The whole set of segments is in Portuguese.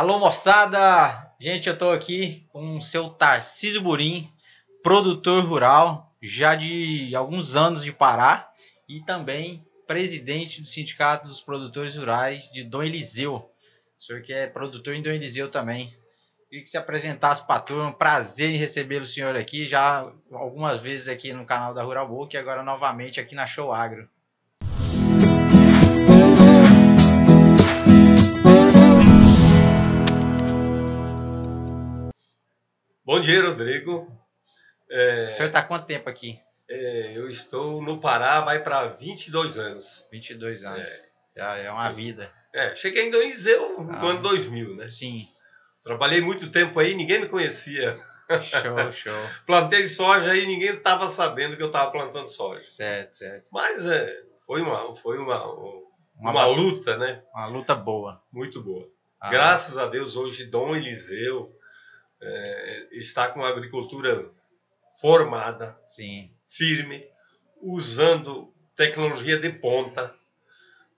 Alô, moçada! Gente, eu tô aqui com o seu Tarcísio Burim, produtor rural, já de alguns anos de Pará, e também presidente do Sindicato dos Produtores Rurais de Dom Eliseu. O senhor que é produtor em Dom Eliseu também. Queria que se apresentasse para a turma. Prazer em receber o senhor aqui, já algumas vezes aqui no canal da Rural Book e agora novamente aqui na Show Agro. Bom dia, Rodrigo. É, o senhor está quanto tempo aqui? É, eu estou no Pará, vai para 22 anos. 22 anos. É. É uma vida. É, cheguei em Eliseu no ah, ano 2000, né? Sim. Trabalhei muito tempo aí, ninguém me conhecia. Show, show. Plantei soja aí, ninguém estava sabendo que eu estava plantando soja. Certo, certo. Mas é, foi uma, foi uma, uma, uma luta, né? Uma luta boa. Muito boa. Ah. Graças a Deus, hoje Dom Eliseu é, está com a agricultura formada, Sim. firme, usando tecnologia de ponta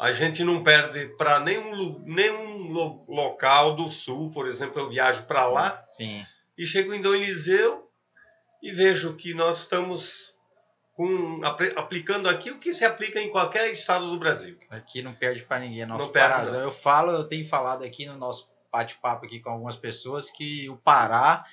a gente não perde para nenhum, nenhum local do sul, por exemplo, eu viajo para lá Sim. e chego em Dom Eliseu e vejo que nós estamos com, aplicando aqui o que se aplica em qualquer estado do Brasil. Aqui não perde para ninguém, nosso não Pará. Eu falo, eu tenho falado aqui no nosso bate-papo aqui com algumas pessoas que o Pará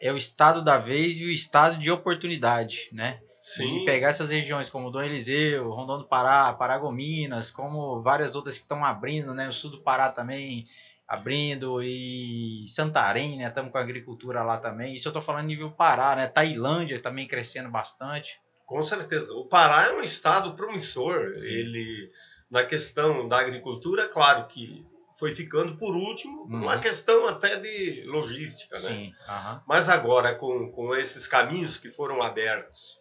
é o estado da vez e o estado de oportunidade, né? Sim. E pegar essas regiões como Dom Eliseu, Rondônia do Pará, Paragominas, como várias outras que estão abrindo, né? O sul do Pará também abrindo e Santarém, né? Estamos com a agricultura lá também. Isso eu estou falando nível Pará, né? Tailândia também crescendo bastante. Com certeza. O Pará é um estado promissor. Sim. Ele, na questão da agricultura, claro que foi ficando por último, uhum. uma questão até de logística, né? Sim. Uhum. Mas agora, com, com esses caminhos que foram abertos,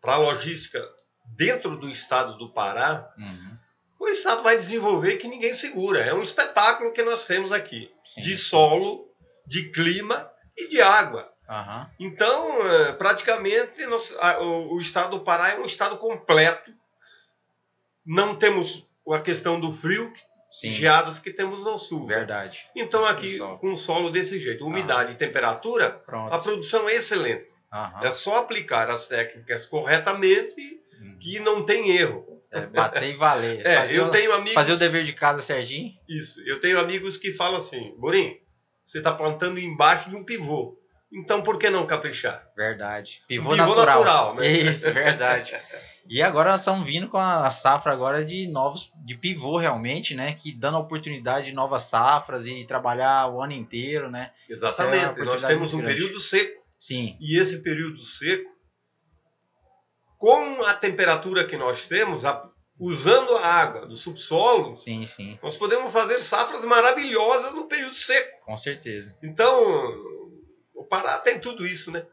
para a logística dentro do estado do Pará, uhum. o estado vai desenvolver que ninguém segura. É um espetáculo que nós temos aqui, Sim. de solo, de clima e de água. Uhum. Então, é, praticamente, nós, o, o estado do Pará é um estado completo. Não temos a questão do frio, Sim. geadas que temos no sul. Verdade. Então, aqui, com o solo desse jeito, umidade e temperatura, Pronto. a produção é excelente. Uhum. É só aplicar as técnicas corretamente uhum. que não tem erro. É, bater e valer. É, fazer eu o, tenho amigos. Fazer o dever de casa certinho. Isso. Eu tenho amigos que falam assim: Borim, você está plantando embaixo de um pivô. Então por que não caprichar? Verdade. Pivô, um pivô natural. natural né? Isso, verdade. e agora nós estamos vindo com a safra agora de novos, de pivô realmente, né? Que dando a oportunidade de novas safras e trabalhar o ano inteiro, né? Exatamente. É nós temos um período seco. Sim. E esse período seco, com a temperatura que nós temos, usando a água do subsolo, sim, sim. nós podemos fazer safras maravilhosas no período seco. Com certeza. Então, o Pará tem tudo isso, né?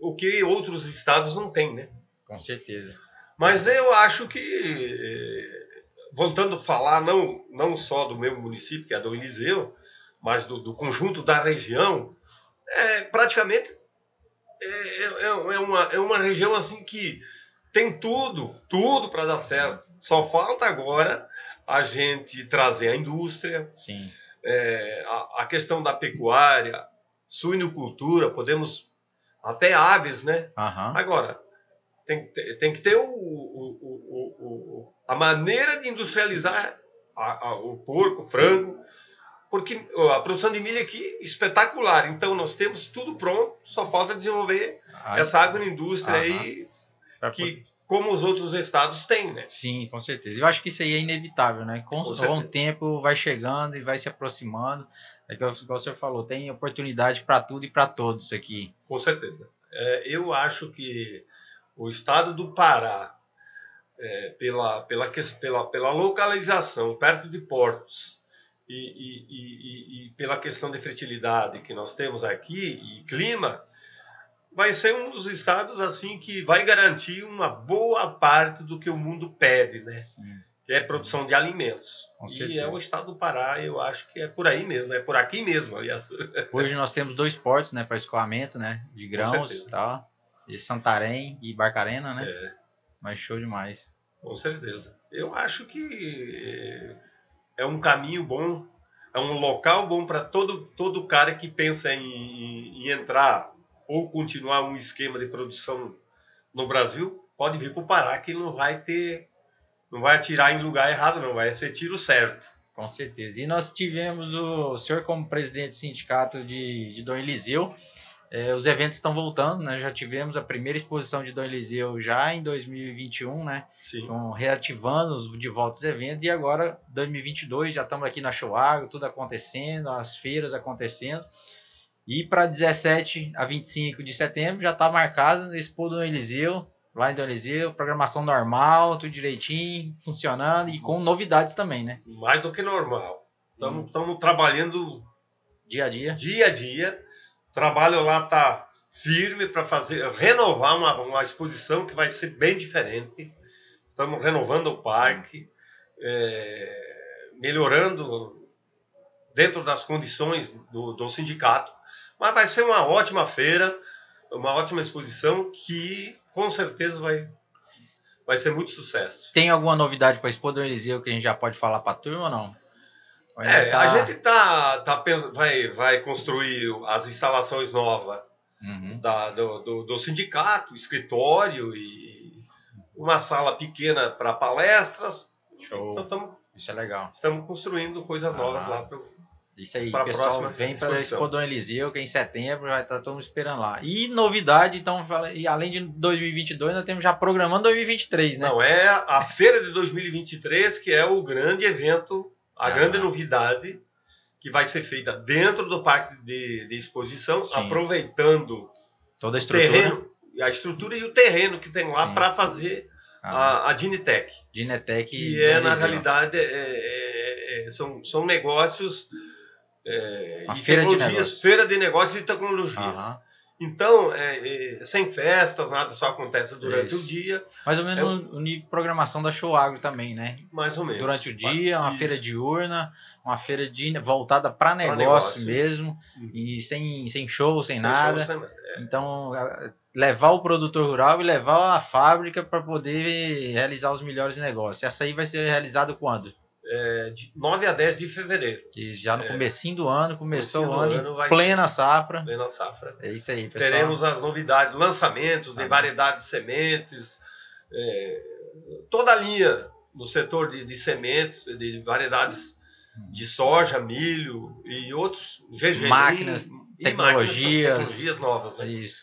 O que outros estados não têm, né? Com certeza. Mas eu acho que, eh, voltando a falar não, não só do meu município, que é do Eliseu, mas do, do conjunto da região, é, praticamente é, é, é, é, uma, é uma região assim que tem tudo, tudo para dar certo. Só falta agora a gente trazer a indústria, Sim. É, a, a, questão da pecuária, suinocultura, podemos até aves, né? Uhum. Agora, tem, tem que ter o, o, o, o, a maneira de industrializar a, a, o porco, o frango, porque a produção de milho aqui é espetacular. Então nós temos tudo pronto, só falta desenvolver ah, essa agroindústria aí que como os outros estados têm, né? Sim, com certeza. Eu acho que isso aí é inevitável, né? Com, com o tempo vai chegando e vai se aproximando. É que o senhor falou, tem oportunidade para tudo e para todos aqui. Com certeza. É, eu acho que o estado do Pará, é, pela, pela, pela, pela localização perto de portos, e, e, e, e, pela questão de fertilidade que nós temos aqui e clima, vai ser um dos estados assim que vai garantir uma boa parte do que o mundo pede, né? Sim. Que é produção de alimentos. Com e certeza. é o estado do Pará, eu acho que é por aí mesmo, é por aqui mesmo, aliás. Hoje nós temos dois portos, né, para escoamento, né, de grãos, tal, de Santarém e Barcarena, né? É. Mas show demais. Com certeza. Eu acho que é um caminho bom. é um local bom para todo, todo cara que pensa em, em, em, entrar ou continuar um esquema de produção no Brasil, pode vir para o Pará que não vai ter, não vai atirar em lugar errado, não, vai ser tiro certo. Com certeza. E nós tivemos o senhor como presidente do sindicato de, de Dom Eliseu, é, os eventos estão voltando, né? Já tivemos a primeira exposição de Dom Eliseu já em 2021, né? Sim. Então, reativando de volta os eventos e agora 2022 já estamos aqui na Show Agro, tudo acontecendo, as feiras acontecendo. E para 17 a 25 de setembro já está marcado a Expo Dom Eliseu, lá em Dom Eliseu, programação normal, tudo direitinho, funcionando e com novidades também, né? Mais do que normal. Estamos hum. trabalhando dia a dia. Dia a dia trabalho lá está firme para fazer renovar uma, uma exposição que vai ser bem diferente. Estamos renovando o parque, é, melhorando dentro das condições do, do sindicato. Mas vai ser uma ótima feira, uma ótima exposição que com certeza vai, vai ser muito sucesso. Tem alguma novidade para a Expo do Eliseu que a gente já pode falar para a turma ou não? É, tá... a gente tá, tá vai, vai construir as instalações novas uhum. da, do, do, do, sindicato, escritório e uma sala pequena para palestras. Show. Então, tamo, Isso é legal. Estamos construindo coisas novas lá para isso aí, pra pessoal, vem para a Expo Dom Eliseu, que é em setembro, vai estar tá todo mundo esperando lá. E novidade, então, e além de 2022, nós temos já programando 2023, né? Não, é a feira de 2023, que é o grande evento a ah, grande novidade que vai ser feita dentro do parque de, de exposição, Sim. aproveitando toda a estrutura, terreno, a estrutura e o terreno que tem lá para fazer ah. a, a Dinetec. Dinetec que é na realidade é, é, é, são, são negócios é, e feira tecnologias, de feira de negócios e tecnologias. Então, é, é, sem festas, nada só acontece durante Isso. o dia. Mais ou menos é, o nível de programação da Show Agro também, né? Mais ou menos. Durante o dia, uma Isso. feira diurna, uma feira de, voltada para negócio mesmo, uhum. e sem, sem show, sem, sem nada. Show, sem... É. Então, levar o produtor rural e levar a fábrica para poder realizar os melhores negócios. Essa aí vai ser realizada quando? É, de 9 a 10 de fevereiro. E já no é, comecinho do ano, começou o ano, ano plena safra. Plena safra. É isso aí, pessoal. Teremos as novidades, lançamentos de ah. variedades de sementes, é, toda a linha no setor de, de sementes, de variedades de soja, milho e outros GG, máquinas, e, tecnologias, máquinas, tecnologias novas. Né? Isso.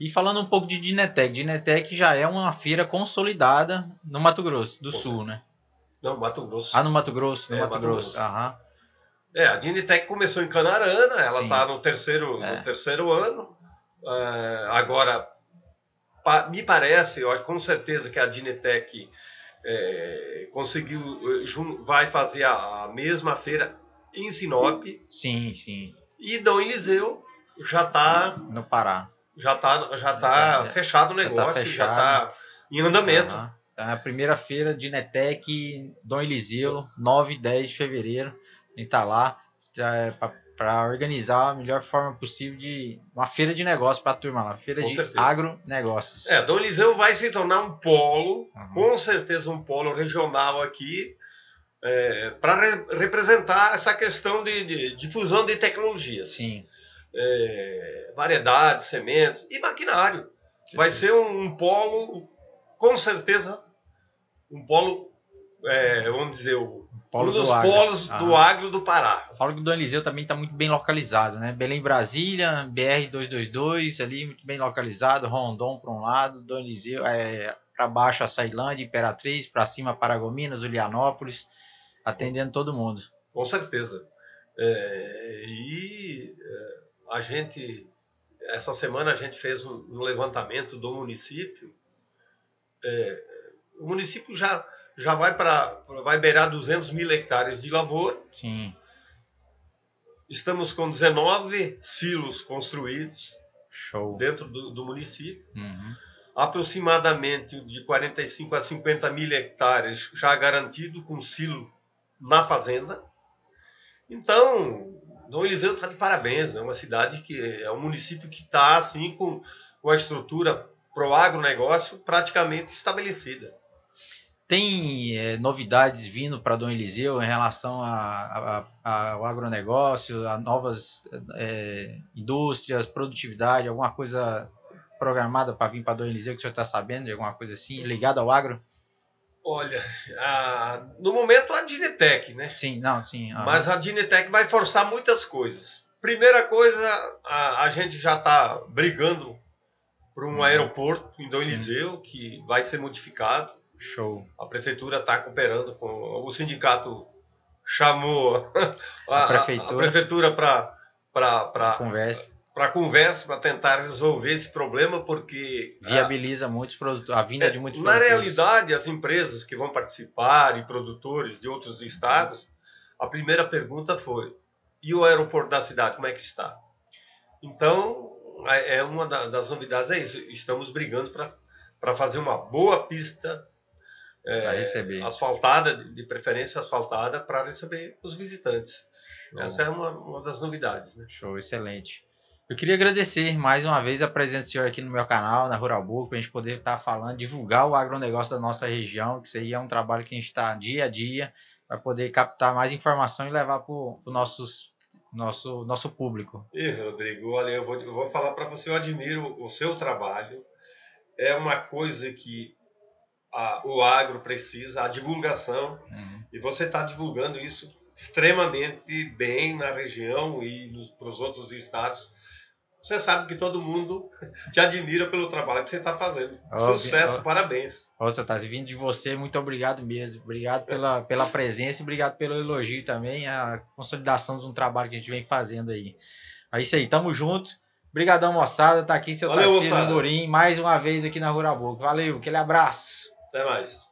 E falando um pouco de Dinetec, Dinetec já é uma feira consolidada no Mato Grosso do Sul, né? Não, Mato Grosso. Ah, no Mato Grosso, no é, Mato, Mato, Grosso. Grosso. Aham. É, a Dinitec começou em Canarana, ela está no terceiro, é. no terceiro ano. Uh, agora, pa, me parece, eu, com certeza que a Dinitec é, conseguiu, vai fazer a, a, mesma feira em Sinop. Sim, sim. E Dom Eliseu já está... No Pará. Já está já tá fechado o negócio, já está em andamento. Uhum. Tá? A primeira feira de Netec, Dom Eliseu, 9 e 10 de fevereiro. A gente está lá é para organizar a melhor forma possível de uma feira de negócios para a turma lá, feira com de certeza. agronegócios. É, Dom Eliseu vai se tornar um polo, uhum. com certeza um polo regional aqui, é, para re representar essa questão de, de difusão de tecnologias. Sim. É, variedades, sementes e maquinário. Vai ser um, um polo, com certeza, um polo, é, vamos dizer, o, polo um dos do polos do agro do Pará. Falo que o Dom Eliseu também está muito bem localizado, né? Belém, Brasília, BR-222, ali muito bem localizado, Rondon para um lado, Dom Eliseu, é, para baixo a Sailândia, Imperatriz, para cima Paragominas, Ulianópolis, atendendo todo mundo. Com certeza. É, e é, a gente, essa semana a gente fez um, um levantamento do município, é, o município já, já vai para vai beirar 200 mil hectares de lavoura. Sim. Estamos com 19 silos construídos Show. dentro do, do município. Uhum. Aproximadamente de 45 a 50 mil hectares já garantido com silo na fazenda. Então, Dom Eliseu está de parabéns. É uma cidade que é um município que está assim com, com a estrutura para o agronegócio praticamente estabelecida. Tem é, novidades vindo para Dom Eliseu em relação a, a, a, ao agronegócio, a novas é, indústrias, produtividade, alguma coisa programada para vir para Dom Eliseu que o senhor está sabendo de alguma coisa assim, ligada ao agro? Olha, a, no momento a Dinetec, né? Sim, não, sim. Mas a Dinetec vai forçar muitas coisas. Primeira coisa, a, a gente já está brigando por um uhum. aeroporto em Dom Eliseu que vai ser modificado. Show. A prefeitura está cooperando com. O sindicato chamou a, a prefeitura para conversa para conversa para tentar resolver esse problema porque viabiliza a, muitos produtores a vinda é, de muitos na produtores. realidade as empresas que vão participar e produtores de outros estados a primeira pergunta foi e o aeroporto da cidade como é que está então é uma das novidades é isso estamos brigando para para fazer uma boa pista é, receber. asfaltada, de preferência asfaltada, para receber os visitantes. Show. Essa é uma, uma das novidades. Né? Show, excelente. Eu queria agradecer mais uma vez a presença do senhor aqui no meu canal, na Rural Book, para a gente poder estar falando, divulgar o agronegócio da nossa região, que isso aí é um trabalho que a gente está dia a dia, para poder captar mais informação e levar para o nossos nosso, nosso público. E Rodrigo, olha, eu vou, eu vou falar para você, eu admiro o seu trabalho. É uma coisa que a, o agro precisa, a divulgação, uhum. e você está divulgando isso extremamente bem na região e para os outros estados. Você sabe que todo mundo te admira pelo trabalho que você está fazendo. Oh, Sucesso, oh, parabéns. Nossa, tá vindo de você, muito obrigado mesmo. Obrigado pela, pela presença e obrigado pelo elogio também, a consolidação de um trabalho que a gente vem fazendo aí. É isso aí, tamo junto. Obrigadão, moçada. Tá aqui seu Valeu, Tarcísio Burim, mais uma vez aqui na Rural Book. Valeu, aquele abraço. Até mais.